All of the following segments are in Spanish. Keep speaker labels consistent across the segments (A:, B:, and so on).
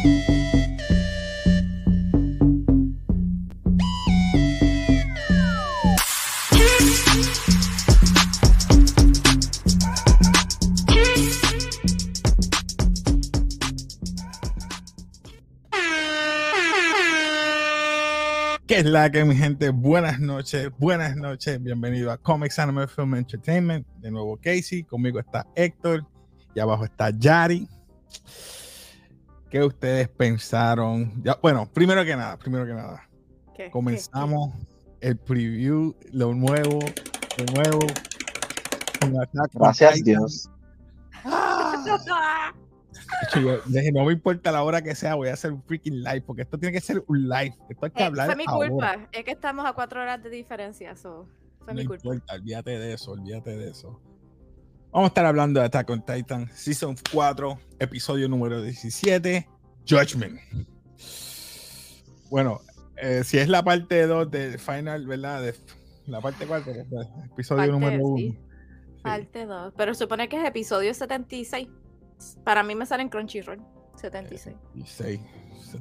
A: ¿Qué es la que mi gente? Buenas noches, buenas noches, bienvenido a Comics Anime Film Entertainment. De nuevo Casey, conmigo está Héctor y abajo está Yari. ¿Qué ustedes pensaron? Ya, bueno, primero que nada, primero que nada,
B: ¿Qué?
A: comenzamos el preview, lo nuevo, lo nuevo.
C: Gracias. Dios.
B: Ah,
A: yo no me importa la hora que sea, voy a hacer un freaking live, porque esto tiene que ser un live. Esto hay que
B: eh,
A: hablar.
B: fue mi
A: ahora.
B: culpa. Es que estamos a cuatro horas de diferencia. So, fue
A: No
B: mi culpa.
A: importa, olvídate de eso, olvídate de eso. Vamos a estar hablando de Attack on Titan, Season 4, episodio número 17, Judgment. Bueno, eh, si es la parte 2 del final, ¿verdad? De la parte 4, episodio
B: Parte,
A: número 1.
B: sí. Parte 2. Pero supone que es episodio 76. Para mí me sale en Crunchyroll. 76.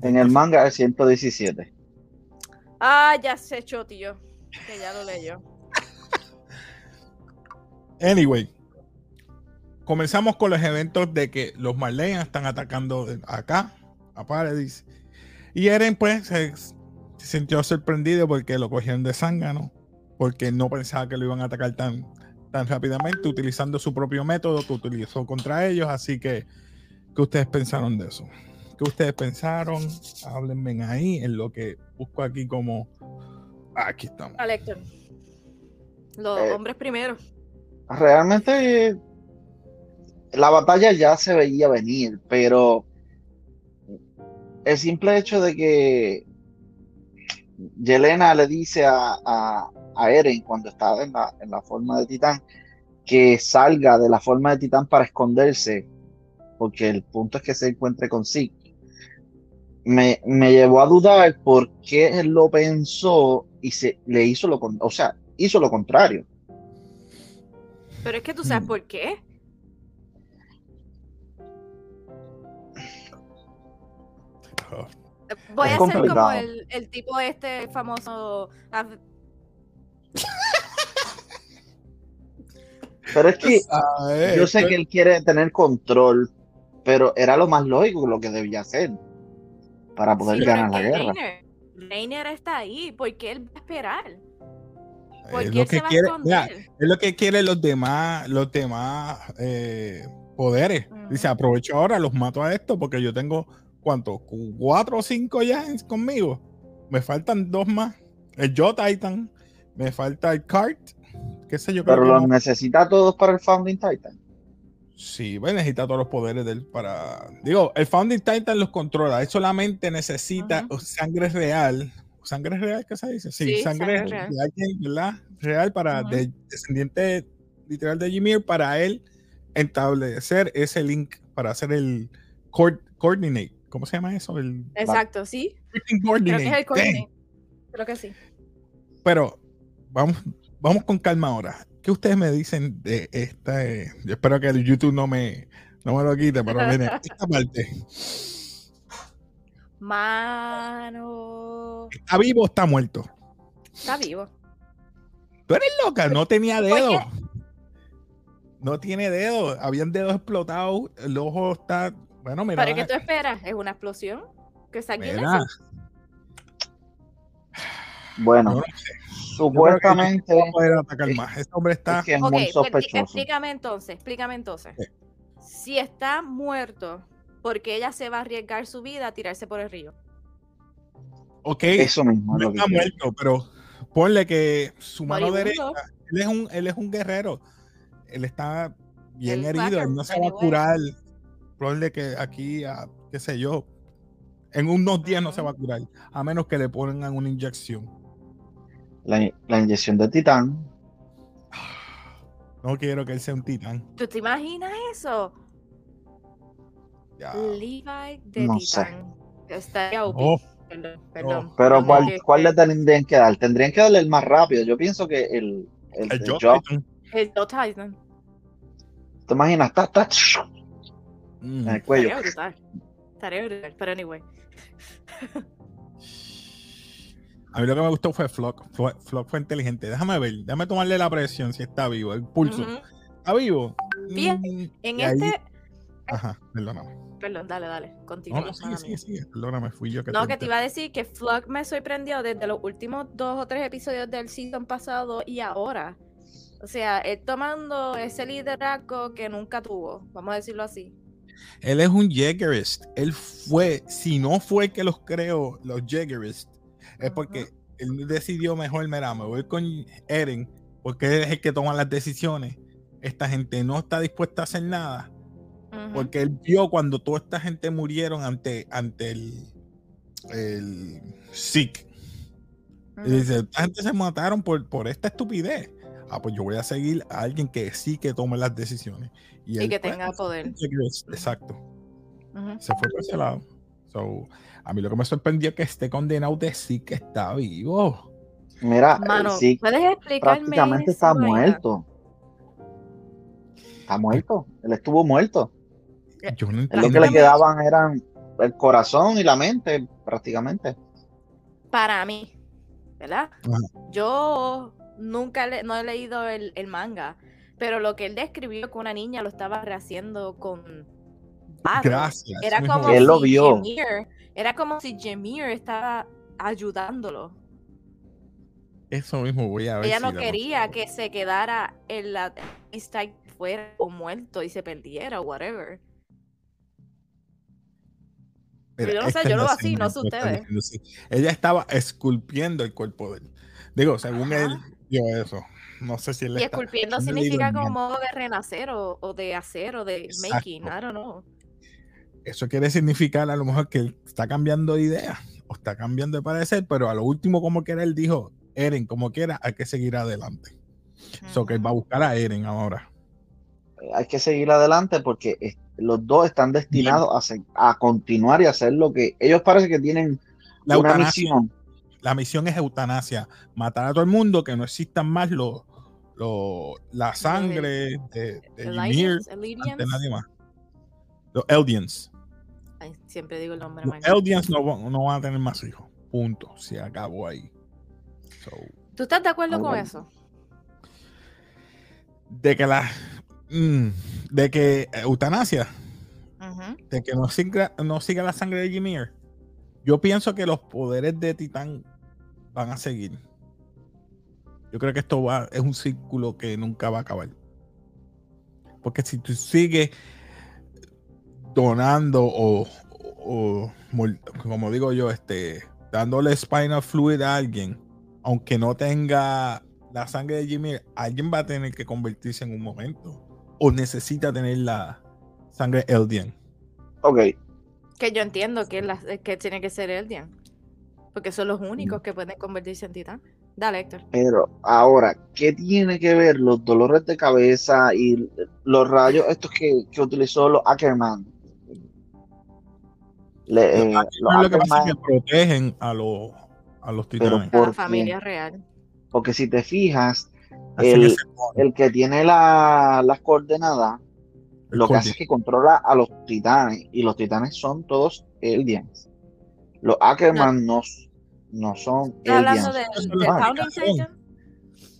C: En el manga es 117.
B: Ah, ya sé, tío. Que ya lo leyó.
A: Anyway, comenzamos con los eventos de que los Marleyan están atacando acá, a Paradise. Y Eren, pues, se, se sintió sorprendido porque lo cogieron de zángano, porque no pensaba que lo iban a atacar tan, tan rápidamente, utilizando su propio método que utilizó contra ellos. Así que, ¿qué ustedes pensaron de eso? ¿Qué ustedes pensaron? Háblenme ahí en lo que busco aquí como. Aquí estamos.
B: Al Héctor. Los
C: Eh.
B: hombres primero.
C: Realmente la batalla ya se veía venir, pero el simple hecho de que Yelena le dice a, a, a Eren cuando está en la, en la forma de titán que salga de la forma de titán para esconderse, porque el punto es que se encuentre con Zeke, me, me llevó a dudar por qué él lo pensó y se le hizo lo con- o sea, hizo lo contrario.
B: Pero es que tú sabes
A: Mm.
B: por qué. Voy
C: Es
B: a ser como el, el tipo este famoso.
C: Pero es que
A: Ah,
C: yo sé que él quiere tener control, pero era lo más lógico lo que debía hacer para poder
B: sí,
C: ganar la guerra.
B: Reiner, Reiner está ahí. porque él va a esperar?
A: Es
B: ¿Por
A: lo
B: qué él
A: que quiere, mira, es lo que quieren los demás, los demás eh, poderes. Dice, aprovecho ahora, los mato a esto porque yo tengo, ¿cuánto? ¿Cuatro o cinco ya conmigo? Me faltan dos más. El Yo Titan, me falta el Kart, qué sé yo.
C: Pero los
A: no.
C: necesita todos para el Founding Titan.
A: Sí, pues necesita todos los poderes de él para... Digo, el Founding Titan los controla, él solamente necesita sangre real. ¿Sangre real qué se dice? Sí,
B: Sí,
A: sangre,
B: sangre real.
A: de alguien, ¿verdad? Real para de- descendiente literal de Ymir para él establecer ese link para hacer el coord- coordinate. ¿Cómo se llama eso? El
B: Exacto, sí. Creo que es el coordinate. Creo que sí.
A: Pero vamos, vamos con calma ahora. ¿Qué ustedes me dicen de esta? eh, yo espero que el YouTube no me, no me lo quite, pero miren, esta parte.
B: Mano.
A: ¿Está vivo o está muerto?
B: Está vivo.
A: Tú eres loca, no tenía
B: ¿Por
A: dedos.
B: qué?
A: No tiene dedos, habían dedos explotados, el ojo está. Bueno, mira.
B: ¿Para qué tú esperas? ¿Es una explosión? ¿Que eso?
C: Bueno,
A: no
C: supuestamente
A: no va a poder atacar más. Este hombre está.
C: es que es
B: Ok,
C: muy
B: pues,
C: sospechoso.
B: explícame entonces, explícame entonces.
A: Sí.
B: Si está muerto, ¿por qué ella se va a arriesgar su vida a tirarse por el río?
A: Ok,
C: Eso mismo
A: no está muerto, pero ponle que su mano
B: Moribundo.
A: derecha, él es un, él es un guerrero. Él está bien
B: Él
A: herido, él no se va a curar. Ponle que aquí, a, qué sé yo, en unos días no se va a curar, a menos que le pongan una inyección.
C: La, la inyección de titán.
A: No quiero que él sea un titán.
B: ¿Tú te imaginas eso?
A: Ya.
B: Levi de
C: No sé.
B: Titán. Estaría OP.
A: Oh,
B: Perdón.
C: Pero ¿cuál,
B: que-
C: cuál le tendrían que dar? Tendrían que darle el más rápido. Yo pienso que el, el,
A: el
C: el
A: Joe Titan.
B: El Joe.
C: ¿Te imaginas? Ta, ta,
A: Mm.
C: en el cuello.
B: Estaría brutal. Brutal, pero anyway.
A: A mí lo que me gustó fue Flock. Flock, Flock fue inteligente. Déjame ver, déjame tomarle la presión si está vivo, el pulso. ¿Está vivo?
B: Bien,
A: Mm,
B: En
A: y ahí-
B: este.
A: Ajá, perdóname.
B: Perdón, dale, dale. Continúa.
A: No, sigue,
B: mía.
A: sigue. Perdóname, fui yo que
B: No,
A: te
B: que te iba a decir que Flock me sorprendió desde los últimos dos o tres episodios del season pasado y ahora. O sea, él tomando ese liderazgo que nunca tuvo, vamos a decirlo así.
A: Él es un Jägerist. Él fue, si no fue que los creó, los Jägerist, es porque él decidió mejor, mira, me voy con Eren, porque él es el que toma las decisiones. Esta gente no está dispuesta a hacer nada, porque él vio cuando toda esta gente murieron ante, ante el, el Zeke. Y
B: Ujú.
A: dice, esta gente se mataron por, por esta estupidez. Ah, pues yo voy a seguir a alguien que sí que tome las decisiones.
B: Y
A: él,
B: que
A: pues,
B: tenga poder.
A: Exacto.
B: Ujú.
A: Se fue por ese lado. So, a mí lo que me sorprendió es que este condenado de sí que está vivo.
C: Mira,
B: Mano,
C: sí,
B: ¿puedes explicarme?
C: prácticamente está
B: vaina?
C: muerto. Está muerto. Él estuvo muerto.
A: Yo no
C: Él lo que le quedaban eran el corazón y la mente, prácticamente.
B: Para mí, ¿verdad?
A: Ajá.
B: Yo nunca le- no he leído el, el manga, pero lo que él describió que una niña lo estaba rehaciendo con barro.
A: Gracias.
B: Era como
C: Él lo
B: si
C: vio.
B: Jameer, era como si Jameer estaba ayudándolo.
A: Eso mismo voy a ver.
B: Ella
A: si
B: no quería que se quedara en la lista fuera o muerto y se perdiera o whatever.
A: Mira,
B: yo no sé, yo lo así, no sé ustedes.
A: Ella estaba esculpiendo el cuerpo de él. Digo, según
B: Ajá.
A: él vio eso. No sé si él
B: Y
A: está-
B: esculpiendo significa como modo de renacer o, o de hacer o de
A: Exacto.
B: making, I don't know.
A: Eso quiere significar a lo mejor que él está cambiando de idea o está cambiando de parecer, pero a lo último, como quiera, él dijo, Eren, como quiera, hay que seguir adelante. So que él va a buscar a Eren ahora.
C: Hay que seguir adelante porque los dos están destinados a, continuar y hacer lo que ellos parece que tienen
A: La
C: una misión.
A: La misión es eutanasia, matar a todo el mundo, que no existan más los los- la sangre de, de Ymir ante nadie más. Los Eldians.
B: Ay, siempre digo el nombre
A: Los. Eldians no, van- no van a tener más hijos. Punto. Se acabó ahí. So,
B: ¿Tú estás de acuerdo con eso?
A: de que la mm, de que eutanasia, de que no siga, no siga la sangre de Ymir. Yo pienso que los poderes de Titán van a seguir. Yo creo que esto va, es un círculo que nunca va a acabar. Porque si tú sigues donando o, o- como digo yo, este, dándole spinal fluid a alguien, aunque no tenga la sangre de Jimmy, alguien va a tener que convertirse en un momento. O necesita tener la sangre Eldian.
C: Ok,
B: Que yo entiendo que, la- que tiene que ser Eldian. Porque son los únicos que pueden convertirse en titán. Dale, Héctor.
C: pero ahora, ¿qué tiene que ver los dolores de cabeza y los rayos estos que, que utilizó los Ackerman? Le- eh, los
A: lo que pasa es que protegen a los, a los titanes.
B: A
C: ¿Por
B: la familia real.
C: porque si te fijas, el,
A: ese
C: el que tiene la- las coordenadas,
A: el
C: lo que hace es que controla a los titanes y los titanes son todos Eldians. Los Ackerman no, no son
B: ¿Estás hablando
C: Eldians.
B: de,
A: son
B: de
A: Ackerman.
B: Titan?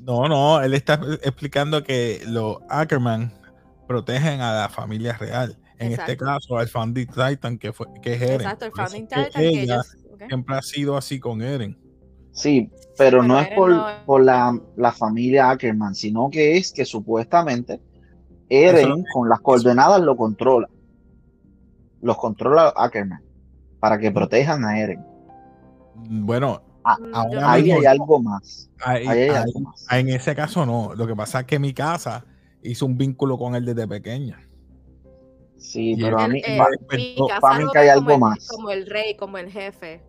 A: No, no, él está explicando que los Ackerman protegen a la familia real. En este caso, al Founding Titan, que, fue, que es Eren.
B: Exacto, el Founding
A: que
B: Titan que
A: ella
B: ellos.
A: siempre ha sido así con Eren.
C: Sí, pero
B: Bueno,
C: no es por,
B: no
C: por la, la familia Ackerman, sino que es que supuestamente Eren
A: lo-
C: con las coordenadas lo controla. Los controla Ackerman para que protejan a Eren.
A: Bueno,
C: Ah,
B: Mm,
A: ahora
C: Ahí
A: mismo-
C: hay algo más.
A: ahí-
C: Ahí hay
A: ahí-
C: algo más.
A: en ese caso no. Lo que pasa es que mi casa hizo un vínculo con él desde pequeña.
C: Sí,
A: Y
C: pero a
B: El-
C: mí,
B: eh, mi
A: despertó-
B: casa
C: para mí que hay algo
B: como el-
C: más.
B: Como el rey, como el jefe.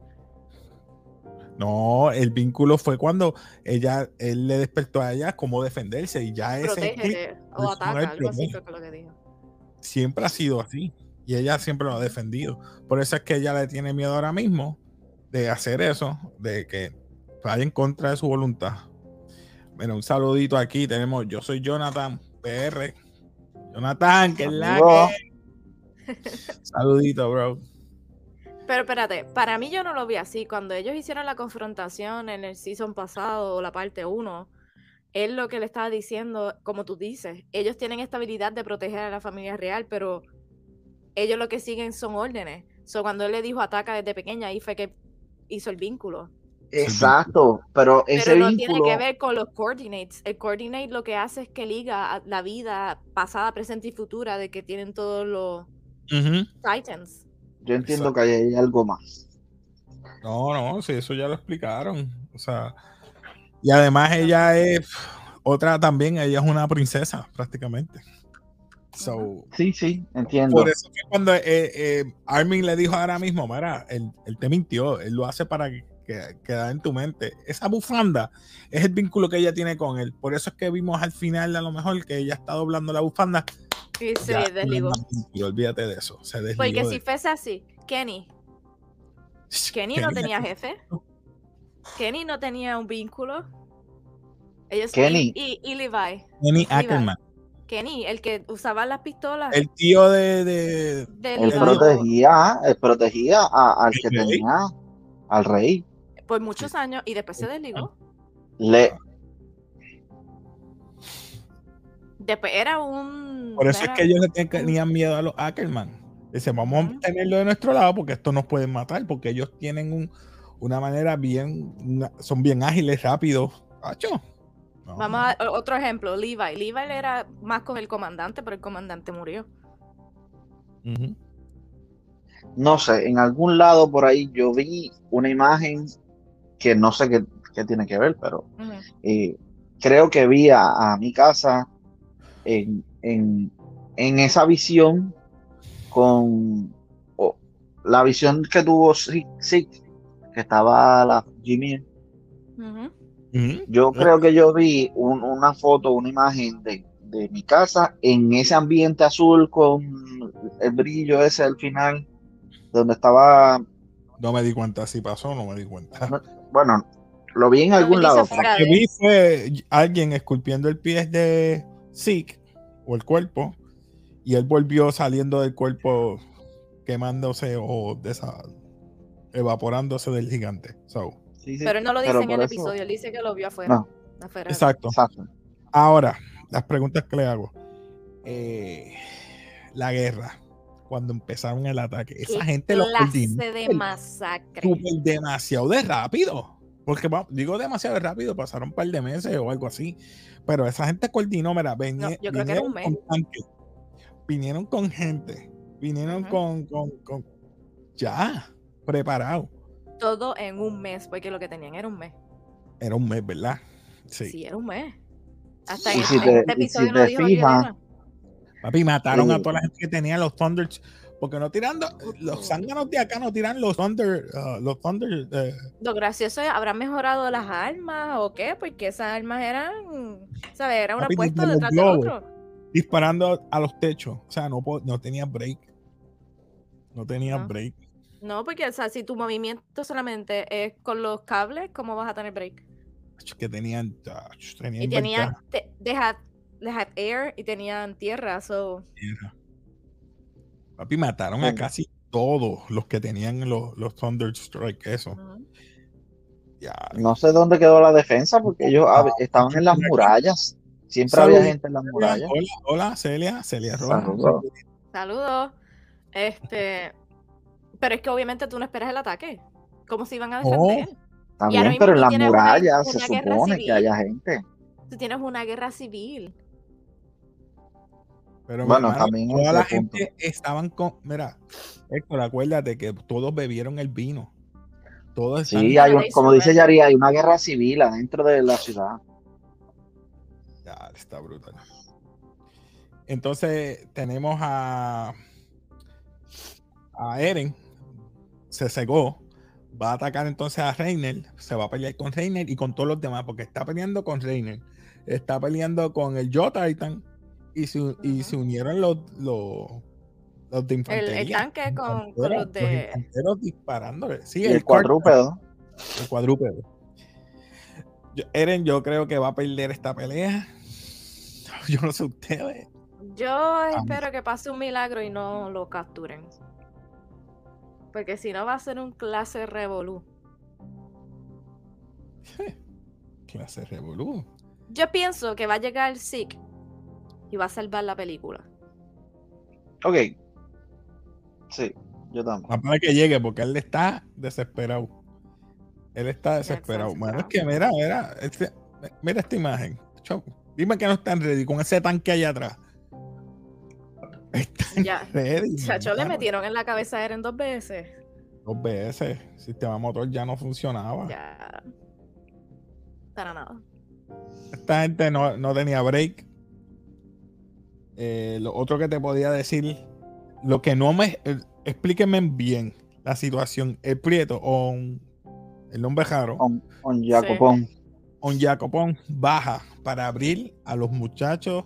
A: No, el vínculo fue cuando ella, él le despertó a ella cómo defenderse y ya ese
B: o ataca, algo así
A: protege.
B: creo que lo que dijo.
A: siempre ha sido así y ella siempre lo ha defendido. Por eso es que ella le tiene miedo ahora mismo de hacer eso, de que vaya en contra de su voluntad. Bueno, un saludito aquí tenemos, yo soy Jonathan PR. Jonathan, que es la que. Saludito, bro.
B: Pero espérate, para mí yo no lo vi así. Cuando ellos hicieron la confrontación en el season pasado, o la parte 1, él lo que le estaba diciendo, como tú dices, ellos tienen esta habilidad de proteger a la familia real, pero ellos lo que siguen son órdenes. So, cuando él le dijo ataca desde pequeña, ahí fue que hizo el vínculo.
C: Exacto, pero ese
B: Pero no
C: vínculo.
B: tiene que ver con los coordinates. El coordinate lo que hace es que liga a la vida pasada, presente y futura de que tienen todos los
A: Ujú.
B: Titans.
C: Yo entiendo que hay algo más.
A: No, no, sí, eso ya lo explicaron. O sea, y además ella es otra también, ella es una princesa prácticamente. So,
C: Sí, sí, entiendo.
A: por eso que cuando eh, eh, Armin le dijo ahora mismo, mira, él, él te mintió, él lo hace para que, que quede en tu mente. Esa bufanda es el vínculo que ella tiene con él. Por eso es que vimos al final a lo mejor que ella está doblando la bufanda.
B: Y se
A: Ya,
B: desligó.
A: no vínculo, olvídate de eso. Se desligó
B: Porque
A: de-
B: si fuese así, Kenny, Kenny no
A: Kenny-
B: tenía jefe. Kenny no tenía un vínculo. Ellos
C: Kenny.
B: Y, y, y Levi.
A: Kenny Ackerman,
B: Kenny, el que usaba las pistolas.
A: el tío de, de-
B: de
C: Él protegía, él protegía a- al que
A: ¿El rey?
C: tenía, al rey.
B: Por muchos años y después se desligó.
C: Le,
B: Después era un.
A: Por eso
B: era-
A: es que ellos tenían miedo a los Ackerman. Dicen, vamos a tenerlo de nuestro lado porque esto nos pueden matar, porque ellos tienen un- una manera bien, una- son bien ágiles, rápidos. Acho. No,
B: Vamos a otro ejemplo, Levi. Levi era más con el comandante, pero el comandante murió.
C: No sé, en algún lado por ahí yo vi una imagen que no sé qué, qué tiene que ver, pero eh, creo que vi a, a mi casa en, en, en esa visión con o, la visión que tuvo Six, que estaba la Jimmy. Yo creo que yo vi un- una foto, una imagen de, de mi casa en ese ambiente azul con el brillo ese al final, donde estaba,
A: No me di cuenta si pasó, no me di cuenta.
C: bueno, lo vi en algún lado.
A: Lo que vi fue alguien esculpiendo el pie de Zeke o el cuerpo y él volvió saliendo del cuerpo quemándose o desa- evaporándose del gigante. So,
C: Sí, sí,
B: Pero él no lo dice
C: pero
B: en el
C: eso-
B: episodio, él dice que lo vio afuera.
C: No.
B: afuera.
A: exacto.
C: Exacto.
A: Ahora, las preguntas que le hago. Eh, la guerra, cuando empezaron el ataque, esa
B: ¿Qué
A: gente lo coordinó
B: de masacre.
A: demasiado de rápido. Porque digo demasiado de rápido, pasaron un par de meses o algo así. Pero esa gente coordinó, mira, veni-
B: No, yo creo que era un
A: vinieron con tanques, vinieron con gente, vinieron
B: Ujú.
A: con, con, con- ya, preparado.
B: Todo en un mes, porque lo que tenían era un mes.
A: Era un mes, ¿verdad? Sí.
B: Sí, era un mes. Hasta
C: Y
B: en,
C: si
B: en
C: te-
B: este
C: si
B: episodio
C: te
B: lo dijo Yelena.
A: Papi, mataron a toda la gente que tenía los Thunders. Porque no tirando, los zánganos de acá no tiran los Thunder, ah, los Thunder, eh,
B: Lo gracioso es, ¿habrán mejorado las armas o qué? Porque esas armas eran, ¿sabes? Era una
A: Papi,
B: puesta
A: desde los
B: detrás de
A: globos.
B: otro.
A: disparando a los techos. O sea, no, no tenía break. No tenía
B: No.
A: break.
B: No, porque, o sea, si tu movimiento solamente es con los cables, ¿cómo vas a tener break?
A: Ach, Que tenían, tenían
B: Y tenían, te- they had, they had air y tenían tierra, so...
A: Tierra. Papi, mataron a casi todos los que tenían los, los Thunder Strike, eso. Ya.
C: No sé dónde quedó la defensa porque ellos hab- estaban en las murallas. Siempre había gente en las murallas.
A: Hola, hola, Celia, Celia Rojas.
C: Saludos.
B: Saludos. Este... Pero es que obviamente tú no esperas el ataque. ¿Cómo se iban a
A: Oh.
B: defender?
C: También, pero en las
B: una-
C: murallas se
B: una
C: supone que
B: civil.
C: haya gente.
B: Tú tienes una guerra civil.
A: Pero
C: Bueno,
A: hermano,
C: también
A: toda la
C: punto.
A: gente estaban con. Mira, Héctor, acuérdate que todos bebieron el vino. Todos están.
C: Sí, hay un- como dice. Yari, hay una guerra civil adentro de la ciudad.
A: Ya, está brutal. Entonces tenemos a a Eren, se cegó, va a atacar entonces a Reiner, se va a pelear con Reiner y con todos los demás, porque está peleando con Reiner, está peleando con el Yo Titan y se, y se unieron los, los, los de
B: El,
A: infantería.
B: el tanque con, los de...
A: infanteros disparándole. Sí,
C: Y el cuadrúpedo.
A: el cuadrúpedo. Yo- Eren, yo creo que va a perder esta pelea. Yo no sé ustedes.
B: Yo espero que pase un milagro y no lo capturen. Porque si no va a ser un clase revolú.
A: Clase revolú.
B: Yo pienso que va a llegar el Sick y va a salvar la película.
C: Ok. Sí, yo también.
A: Más para que llegue, porque él está desesperado. Él está desesperado. Bueno, es que mira, mira, este, mira esta imagen. Choco. Dime que no están ready con ese tanque allá atrás. Están
B: Ya.
A: ready.
B: Chacho, le metieron en la cabeza a Eren dos veces.
A: Dos veces. El sistema motor ya no funcionaba.
B: Ya. Para nada.
A: Esta gente no, no tenía break. Eh, lo otro que te podía decir, lo que no me. eh, explíquenme bien la situación. El Prieto o el nombre raro,
C: Con, con Jacopón.
A: on Jacopón baja para abrir a los muchachos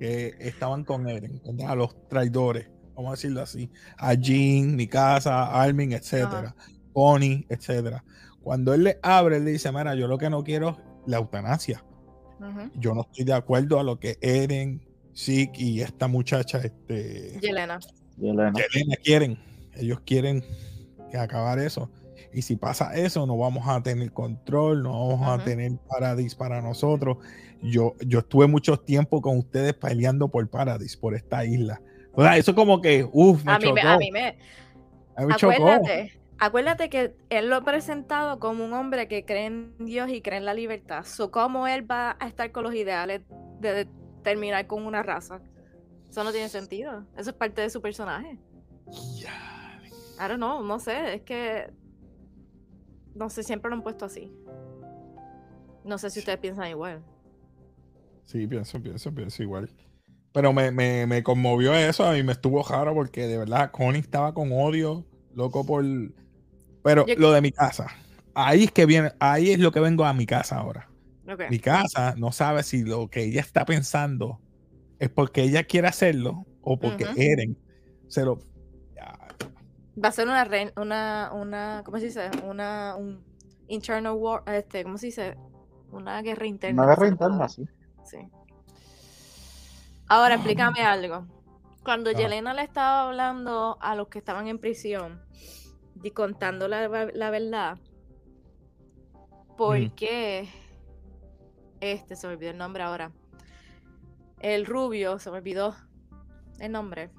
A: que estaban con Eren, ¿verdad? a los traidores, vamos a decirlo así, a Jean, Mikasa, Armin, etcétera, Connie, etcétera. Cuando él le abre, él le dice, mira, yo lo que no quiero es la eutanasia. Yo no estoy de acuerdo a lo que Eren, Zeke y esta muchacha, este,
B: Yelena.
C: Yelena.
A: Yelena quieren. Ellos quieren que acabar eso. Y si pasa eso, no vamos a tener control, no vamos a tener Paradis para nosotros. Yo, yo estuve mucho tiempo con ustedes peleando por Paradis, por esta isla. O sea, eso como que, uff, me
B: A mí,
A: chocó.
B: me, a mí me. Acuérdate, acuérdate que él lo ha presentado como un hombre que cree en Dios y cree en la libertad. So, ¿Cómo él va a estar con los ideales de, de terminar con una raza? Eso no tiene sentido. Eso es parte de su personaje.
A: Ya.
B: I don't know, no sé, es que. No sé, siempre lo han puesto así. No sé si ustedes piensan igual.
A: Sí, pienso, pienso, pienso igual. Pero me, me, me conmovió eso y me estuvo raro porque de verdad Connie estaba con odio, loco por... Pero
B: Yo-
A: lo de mi casa, ahí es que viene, ahí es lo que vengo a mi casa ahora.
B: Ok.
A: Mi casa no sabe si lo que ella está pensando es porque ella quiere hacerlo o porque
B: Ujú.
A: Eren se lo... Ya,
B: Va a ser una, rein- una, una, ¿cómo se dice? Una, un internal war, este, ¿cómo se dice? Una guerra interna.
C: Una guerra interna, sí.
B: Sí. Ahora, explícame algo. Cuando
A: Ah.
B: Yelena le estaba hablando a los que estaban en prisión y contando la, la verdad, ¿por qué? Este, se me olvidó el nombre ahora. El rubio, se me olvidó el nombre.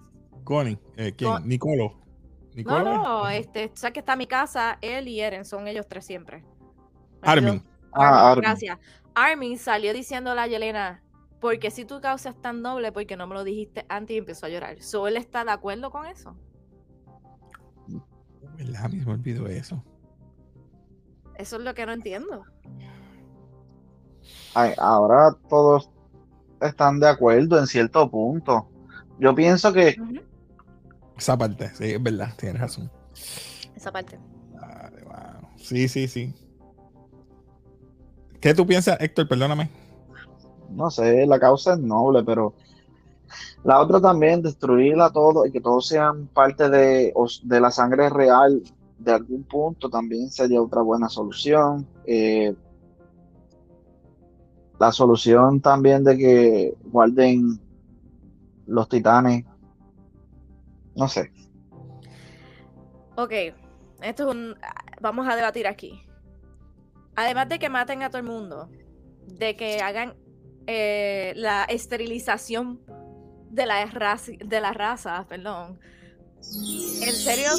A: Connie, eh, ¿quién?
B: Con-
A: Nicolo.
B: No,
A: ¿Nicolo?
B: no, este, sabes que está mi casa, él y Eren, son ellos tres siempre.
A: Armin.
C: Ah, Armin.
B: Gracias. Armin salió diciéndole a Yelena, porque si tu causa es tan noble, porque no me lo dijiste antes y empezó a llorar. ¿So él está de acuerdo con eso?
A: ¿Verdad? Me olvidó eso.
B: Eso es lo que no entiendo.
C: Ay, ahora todos están de acuerdo en cierto punto. Yo pienso que
A: Esa parte, sí, es verdad, tienes razón.
B: Esa parte.
A: Vale, wow. Sí, sí, sí. ¿Qué tú piensas, Héctor? Perdóname.
C: no sé, la causa es noble, pero la otra también, destruirla todo y que todos sean parte de, la sangre real de algún punto también sería otra buena solución. Eh, la solución también de que guarden los titanes, no sé.
B: Ok, esto es un... Vamos a debatir aquí. Además de que maten a todo el mundo, de que hagan eh, la esterilización de la raza, de la raza, perdón. ¿En serio?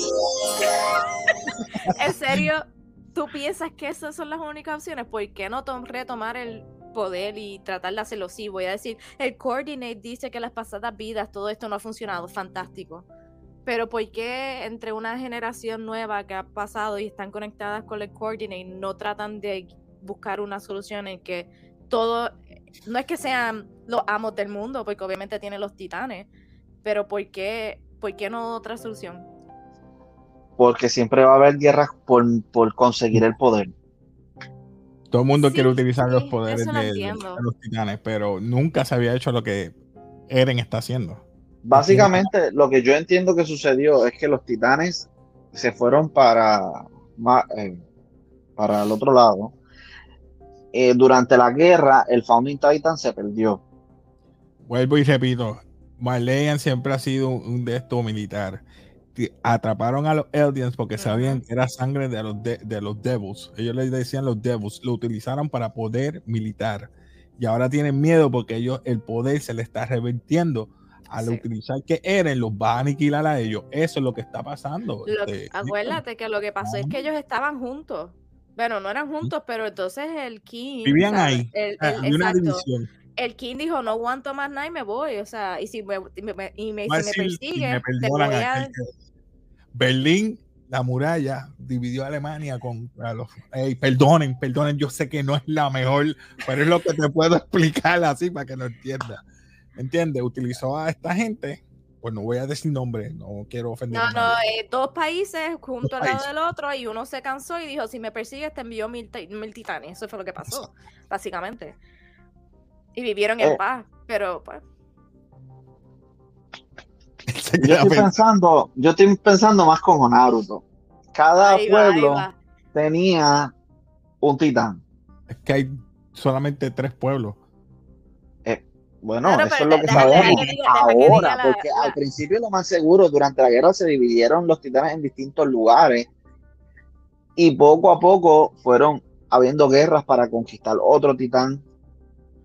B: ¿En serio? ¿Tú piensas que esas son las únicas opciones? ¿Por qué no tom- retomar el poder y tratar de hacerlo? Sí, voy a decir, el Coordinate dice que las pasadas vidas todo esto no ha funcionado, fantástico. Pero ¿por qué entre una generación nueva que ha pasado y están conectadas con el Coordinate no tratan de buscar una solución en que todo, no es que sean los amos del mundo, porque obviamente tienen los titanes, pero ¿por qué, por qué no otra solución?
C: Porque siempre va a haber guerras por, por conseguir el poder.
A: Todo el mundo quiere
B: Sí,
A: utilizar los poderes de, los titanes, pero nunca se había hecho lo que Eren está haciendo.
C: Básicamente, lo que yo entiendo que sucedió es que los titanes se fueron para, eh, para el otro lado. Eh, durante la guerra, el Founding Titan se perdió.
A: Vuelvo y repito, Marleyan siempre ha sido un, un de estos militar. atraparon a los Eldians porque sabían que era sangre de los, de, de los Devils. Ellos les decían los Devils, lo utilizaron para poder militar. Y ahora tienen miedo porque ellos, el poder se le está revirtiendo. Al
B: Sí.
A: utilizar que Eren, los va a aniquilar a ellos. Eso es lo que está pasando.
B: Lo-
A: este,
B: acuérdate que lo que pasó es que ellos estaban juntos. Bueno, no eran juntos, pero entonces el King.
A: Vivían
B: ¿sabes?
A: ahí.
B: El,
A: Ah,
B: el-
A: había una
B: exacto.
A: división.
B: El King dijo: No aguanto más nada y me voy. O sea, y si me, y me, y si me
A: decir, y
B: persigue,
A: me
B: te
A: perdonan
B: voy a.
A: aquel que- Berlín, la muralla, dividió a Alemania con a los. Ey, perdonen, perdonen, yo sé que no es la mejor, pero es lo que te puedo explicar así para que lo entiendas. ¿Entiendes? Utilizó a esta gente, pues no voy a decir nombre, no quiero ofender
B: No,
A: a
B: no, eh, dos países junto
A: Dos
B: al lado
A: países.
B: del otro y uno se cansó y dijo, si me persigues te envío mil, mil titanes. Eso fue lo que pasó, básicamente. Y vivieron en
C: Eh.
B: paz, pero pues,
C: Yo estoy
A: pensando,
C: yo estoy pensando más como Naruto. Cada
B: ahí va, ahí
C: pueblo
B: va.
C: tenía un titán.
A: es que hay solamente tres pueblos.
C: Bueno,
B: Claro,
C: eso es lo que sabemos.
B: que diga- deja que diga
C: ahora,
B: la-
C: porque
B: la-
C: al principio lo más seguro, durante la guerra se dividieron los titanes en distintos lugares y poco a poco fueron habiendo guerras para conquistar otro titán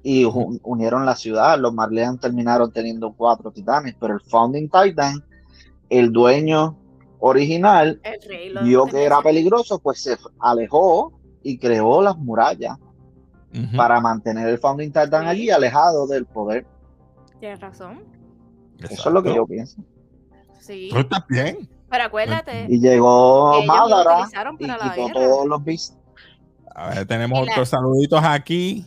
C: y unieron la ciudad. Los Marleyan terminaron teniendo cuatro titanes, pero el Founding Titan, el dueño original,
B: el
C: vio que era peligroso, pues se alejó y creó las murallas Para mantener el Founding Titan
B: Sí.
C: allí alejado del poder.
B: Tienes razón,
C: Eso es lo que yo pienso.
B: sí.
A: Tú estás bien.
B: Pero acuérdate,
C: Y llegó Madara
B: utilizaron
C: y
B: para la
C: quitó
B: guerra.
C: todos los beasts.
A: A ver, tenemos
B: la-
A: otros saluditos aquí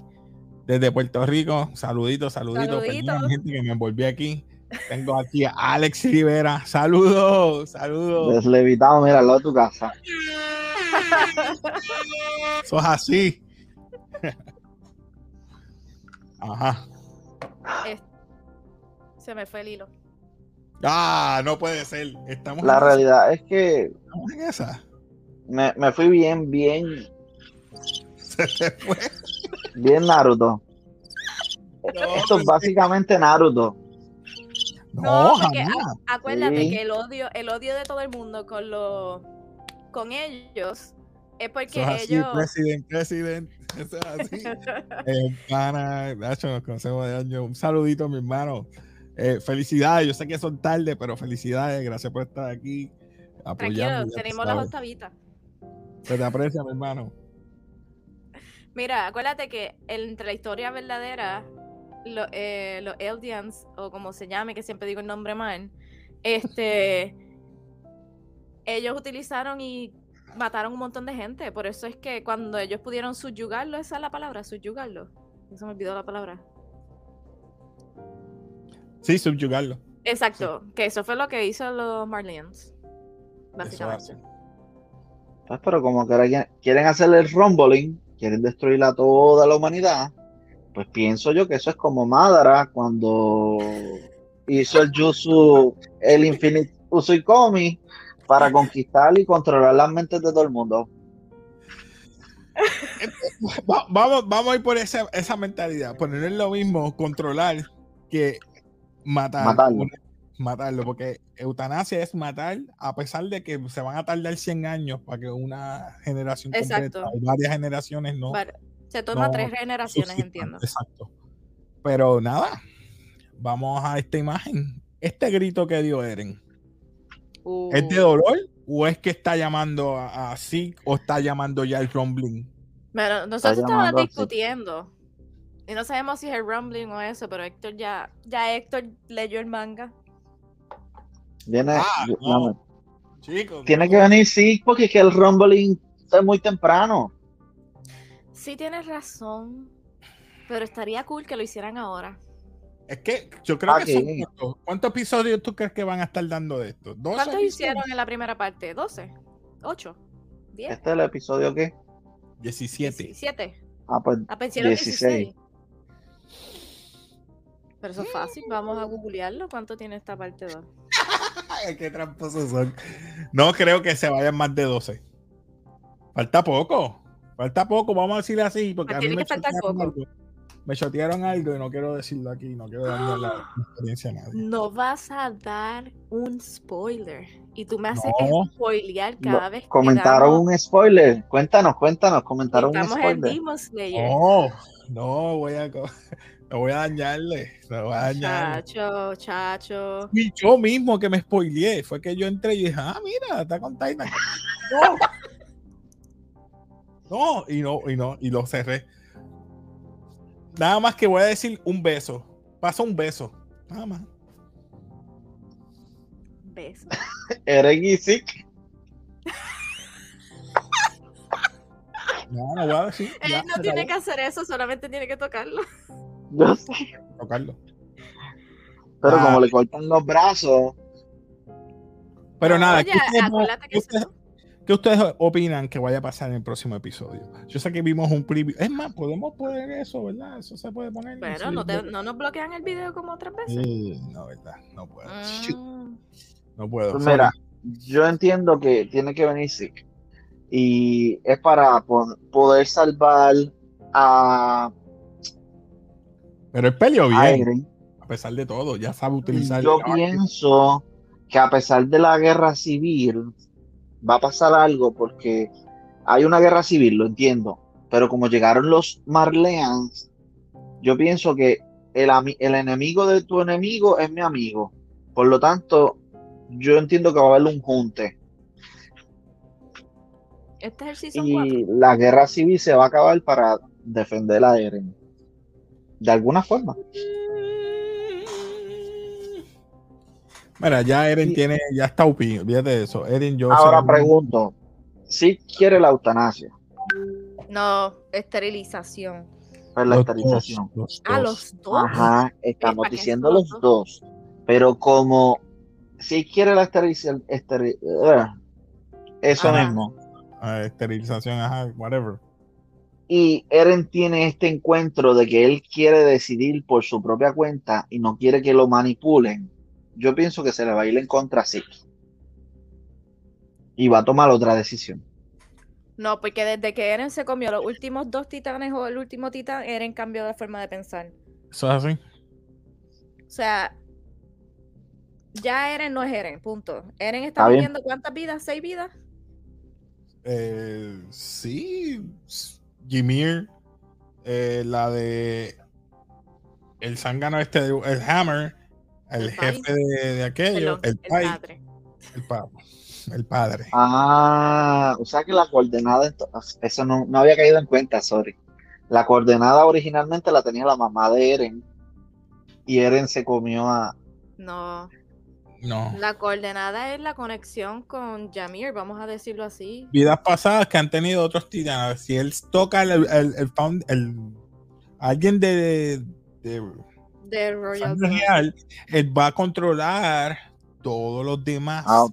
A: desde Puerto Rico. Saluditos, saluditos.
B: Saluditos.
A: Perdón, gente que me envolví aquí. Tengo aquí a Alex Rivera. Saludos, saludos.
C: Deslevitado, mira, al lado de tu casa.
A: Eso es así. Ajá.
B: Es- se me fue el hilo.
A: Ah, no puede ser. Estamos,
C: La
A: en,
C: realidad es que
A: estamos en esa.
C: me, me fui bien, bien,
A: Se te fue.
C: bien Naruto.
A: No,
C: Esto es básicamente Naruto.
A: no,
B: No, porque
A: jamás.
B: Acuérdate
C: Sí.
B: que el odio, el odio de todo el mundo con los con ellos es porque
A: Eso es así,
B: ellos
A: presidente, presidente. Eso es así. Eh, pana, Nacho, nos conocemos de años. Un saludito, mi hermano. Eh, felicidades, yo sé que son tarde, pero felicidades, gracias por estar aquí tú
B: tenemos las octavitas.
A: Se te aprecia, mi hermano.
B: Mira, acuérdate que entre la historia verdadera, lo- eh, los Eldians, o como se llame, que siempre digo el nombre mal, este, ellos utilizaron y mataron un montón de gente. Por eso es que cuando ellos pudieron subyugarlo, esa es la palabra, subyugarlo. Se me olvidó la palabra.
A: Sí, subyugarlo.
B: Exacto, que eso fue lo que hizo los Marlians. Básicamente.
C: Pues, pero como que ahora quieren- quieren hacer el rumbling, quieren destruir a toda la humanidad, pues pienso yo que eso es como Madara cuando hizo el Jutsu, el Infinite Usuikomi, para conquistar y controlar las mentes de todo el mundo.
A: Va- vamos, vamos a ir por esa, esa mentalidad. Poner lo mismo, controlar, que matar.
C: Matarlo.
A: Matarlo, porque eutanasia es matar, a pesar de que se van a tardar 100 años para que una generación
B: Exacto.
A: completa, varias generaciones no.
B: Se toma
A: no
B: tres generaciones, entiendo.
A: Exacto. Pero nada, vamos a esta imagen. Este grito que dio Eren, ¿es de dolor o es que está llamando a, a Zeke o está llamando ya el rumbling?
B: Bueno, nosotros estábamos discutiendo. Y no sabemos si es el rumbling o eso, pero Héctor ya, ya Héctor leyó el manga.
C: Viene,
A: Ah,
C: vi-
A: no. Chicos,
C: tiene que venir sí, porque es que el rumbling es muy temprano.
B: Sí tienes razón, pero estaría cool que lo hicieran ahora.
A: Es que yo creo
C: Ah,
A: que son
C: ¿qué?
A: ¿Cuántos episodios tú crees que van a estar dando de esto? ¿12
B: ¿Cuántos
A: episodios?
B: hicieron en la primera parte? ¿12? ¿8? ¿10?
C: Este es el episodio que.
A: 17.
B: ¿17?
C: Ah, pues
B: Ah, pues hicieron
C: 16.
B: 16. Pero eso es fácil, vamos a googlearlo. ¿Cuánto tiene esta parte 2?
A: Ay, qué tramposos son. No creo que se vayan más de 12. Falta poco. Falta poco, vamos a decirle así. Porque a mí
B: tiene
A: me
B: que faltar poco.
A: algo. Me chotearon algo y no quiero decirlo aquí, no quiero darle la experiencia a nadie.
B: No vas a dar un spoiler. Y tú me haces
A: No.
B: spoilear cada vez que
C: Comentaron
B: damos-
C: un spoiler. Cuéntanos, cuéntanos, comentaron un
B: estamos
C: spoiler.
B: Demon Slayer.
A: No, no voy a no voy a dañarle, no voy a dañarle.
B: Chacho, chacho.
A: Y yo mismo que me spoileé, fue que yo entré y dije, ah, mira, está con Titan. No. No, y no, y no, y lo cerré. Nada más que voy a decir un beso. Pasa un beso. Nada más.
B: Beso.
C: Eren y Zeke.
A: No, no voy a decir.
B: Él
A: ya,
B: no tiene
A: acabó.
B: que hacer eso, solamente tiene que tocarlo.
C: Yo sé.
A: Tocarlo.
C: Pero
A: Ah.
C: como le cortan los brazos,
A: Pero nada,
B: Oye,
A: ¿qué ustedes,
B: acuérdate
A: qué
B: que
A: ustedes-
B: eso-
A: qué ustedes opinan que vaya a pasar en el próximo episodio? Yo sé que vimos un preview. Es más, podemos poner eso, ¿verdad? Eso se puede poner.
B: Bueno, no, te- no nos bloquean el video como otras veces.
A: No, verdad, no puedo.
B: Mm,
A: No puedo.
C: pues mira, yo entiendo que tiene que venir Zeke. Y es para po- poder salvar a,
A: Pero él peleó
C: a
A: bien, a pesar de todo. Ya sabe utilizar.
C: Yo
A: el
C: pienso que a pesar de la guerra civil, va a pasar algo porque hay una guerra civil, lo entiendo, pero como llegaron los Marleans, yo pienso que el, el enemigo de tu enemigo es mi amigo. Por lo tanto, yo entiendo que va a haber un junte
B: Este es el season 4.
C: y la guerra civil se va a acabar para defender a Eren. De alguna forma.
A: Mira, ya Eren
C: Y-
A: tiene, ya está UPI, olvídate de eso. Eren, yo
C: Ahora pregunto, si quiere la eutanasia,
B: No, esterilización.
C: pues la
A: Los
C: esterilización.
A: dos, los
B: A
A: dos.
B: los dos.
C: Ajá, estamos
B: ¿para qué
C: diciendo los dos. Pero como si quiere la esterilización, eso
B: Ajá.
C: mismo.
A: Ah, esterilización, ajá, whatever.
C: Y Eren tiene este encuentro de que él quiere decidir por su propia cuenta y no quiere que lo manipulen. Yo pienso que se le va a ir en contra sí. Y va a tomar otra decisión.
B: No, porque desde que Eren se comió los últimos dos titanes o el último titán, Eren cambió de forma de pensar.
A: Eso es así.
B: O sea, ya Eren no es Eren, punto. Eren está
C: Está bien.
B: viviendo cuántas vidas, seis vidas.
A: Eh, sí, Ymir, eh, la de el zángano este, el Hammer, el, jefe de, de aquello, el, pai,
B: padre.
A: el, pa- el padre.
C: Ah, o sea que la coordenada, eso no, no había caído en cuenta, sorry. La coordenada originalmente la tenía la mamá de Eren y Eren se comió a...
B: No,
A: No.
B: la coordenada es la conexión con Yamir, vamos a decirlo así.
A: Vidas pasadas que han tenido otros titanes. Si él toca el, el, el found- el- alguien de, de
B: De Royal
A: sangre
B: Blood.
A: real, él va a controlar todos los demás.
C: Ah.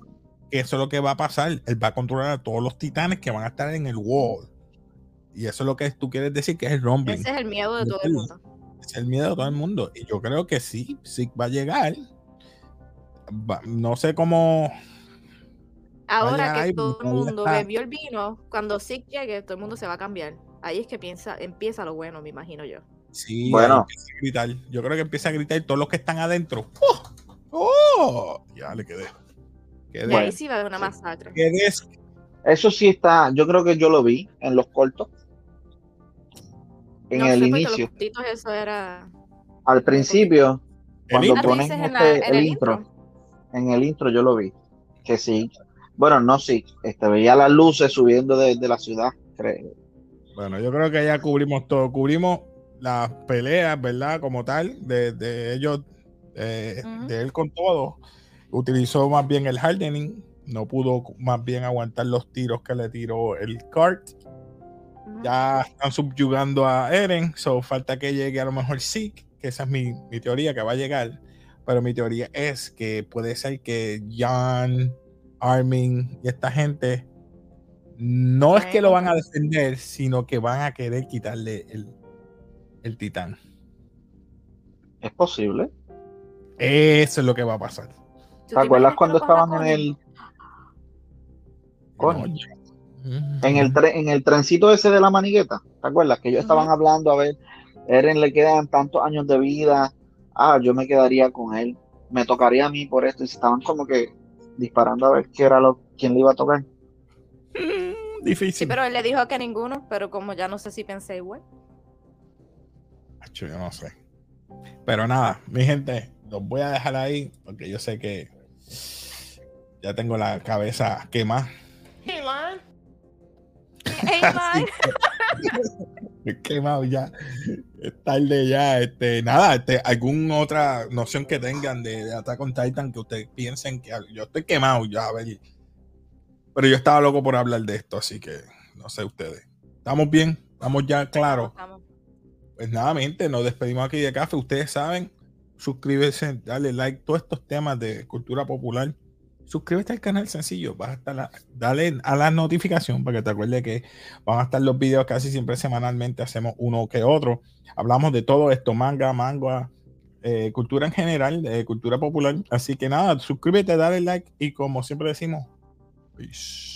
A: Eso es lo que va a pasar. Él va a controlar a todos los titanes que van a estar en el wall. Y eso es lo que tú quieres decir que es el rumbling.
B: Ese es el miedo de todo el mundo.
A: Es el miedo de todo el mundo. Y yo creo que sí, sí va a llegar. Va- no sé cómo.
B: Ahora que todo el mundo bebió el vino, cuando Zeke llegue, todo el mundo se va a cambiar. Ahí es que piensa, empieza lo bueno, me imagino yo.
A: Sí,
C: Bueno.
A: empieza a gritar. Yo creo que empieza a gritar todos los que están adentro. ¡Oh! ¡Oh! Ya le quedé. Quedé.
B: Y ahí sí va a haber una masacre.
A: quedé-
C: Eso sí está, yo creo que yo lo vi en los cortos. En
B: no
C: el inicio.
B: los cortitos eso era.
C: Al principio,
A: El
C: cuando ponen
B: en,
C: este-
B: la- en
C: el,
B: el
C: intro,
B: intro.
C: en el intro yo lo vi. Que sí. Bueno, no sí. Este, veía las luces subiendo de, de la ciudad, creo.
A: Bueno, yo creo que ya cubrimos todo. Cubrimos las peleas, ¿verdad? Como tal, de, de ellos, eh, de él con todo. Utilizó más bien el hardening. No pudo más bien aguantar los tiros que le tiró el cart. Ya están subyugando a Eren. So falta que llegue a lo mejor Zeke, que esa es mi, mi teoría, que va a llegar. Pero mi teoría es que puede ser que John, Armin y esta gente no es que lo van a defender, sino que van a querer quitarle el, el titán.
C: Es posible.
A: Eso es lo que va a pasar.
B: ¿Tú
C: ¿Te acuerdas cuando estaban en el, Coño. En el, tre- en el trencito ese de la manigueta? ¿Te acuerdas? Que ellos estaban hablando a ver Eren le quedan tantos años de vida, ah, yo me quedaría con él, me tocaría a mí por esto, y se estaban como que disparando a ver qué era lo, quién le iba a tocar.
A: Mm, difícil.
B: Sí, pero él le dijo que ninguno, pero como ya no sé si pensé igual.
A: Yo no sé. Pero nada, mi gente, los voy a dejar ahí porque yo sé que ya tengo la cabeza quemada.
B: Hey, man.
A: Hey, man. quemado ya. Es tarde ya. Este, nada, este, alguna otra noción que tengan de, de Attack on Titan que ustedes piensen que yo estoy quemado ya, a ver. Pero yo estaba loco por hablar de esto, así que no sé ustedes. ¿Estamos bien? ¿Estamos ya claros? Pues nada, mente, nos despedimos aquí de café. Ustedes saben, suscríbete, dale like, todos estos temas de cultura popular suscríbete al canal sencillo, vas a estar dale a la notificación para que te acuerdes que van a estar los videos casi siempre semanalmente, hacemos uno que otro. Hablamos de todo esto, manga, manga, eh, cultura en general, eh, cultura popular. Así que nada, suscríbete, dale like y como siempre decimos, peace.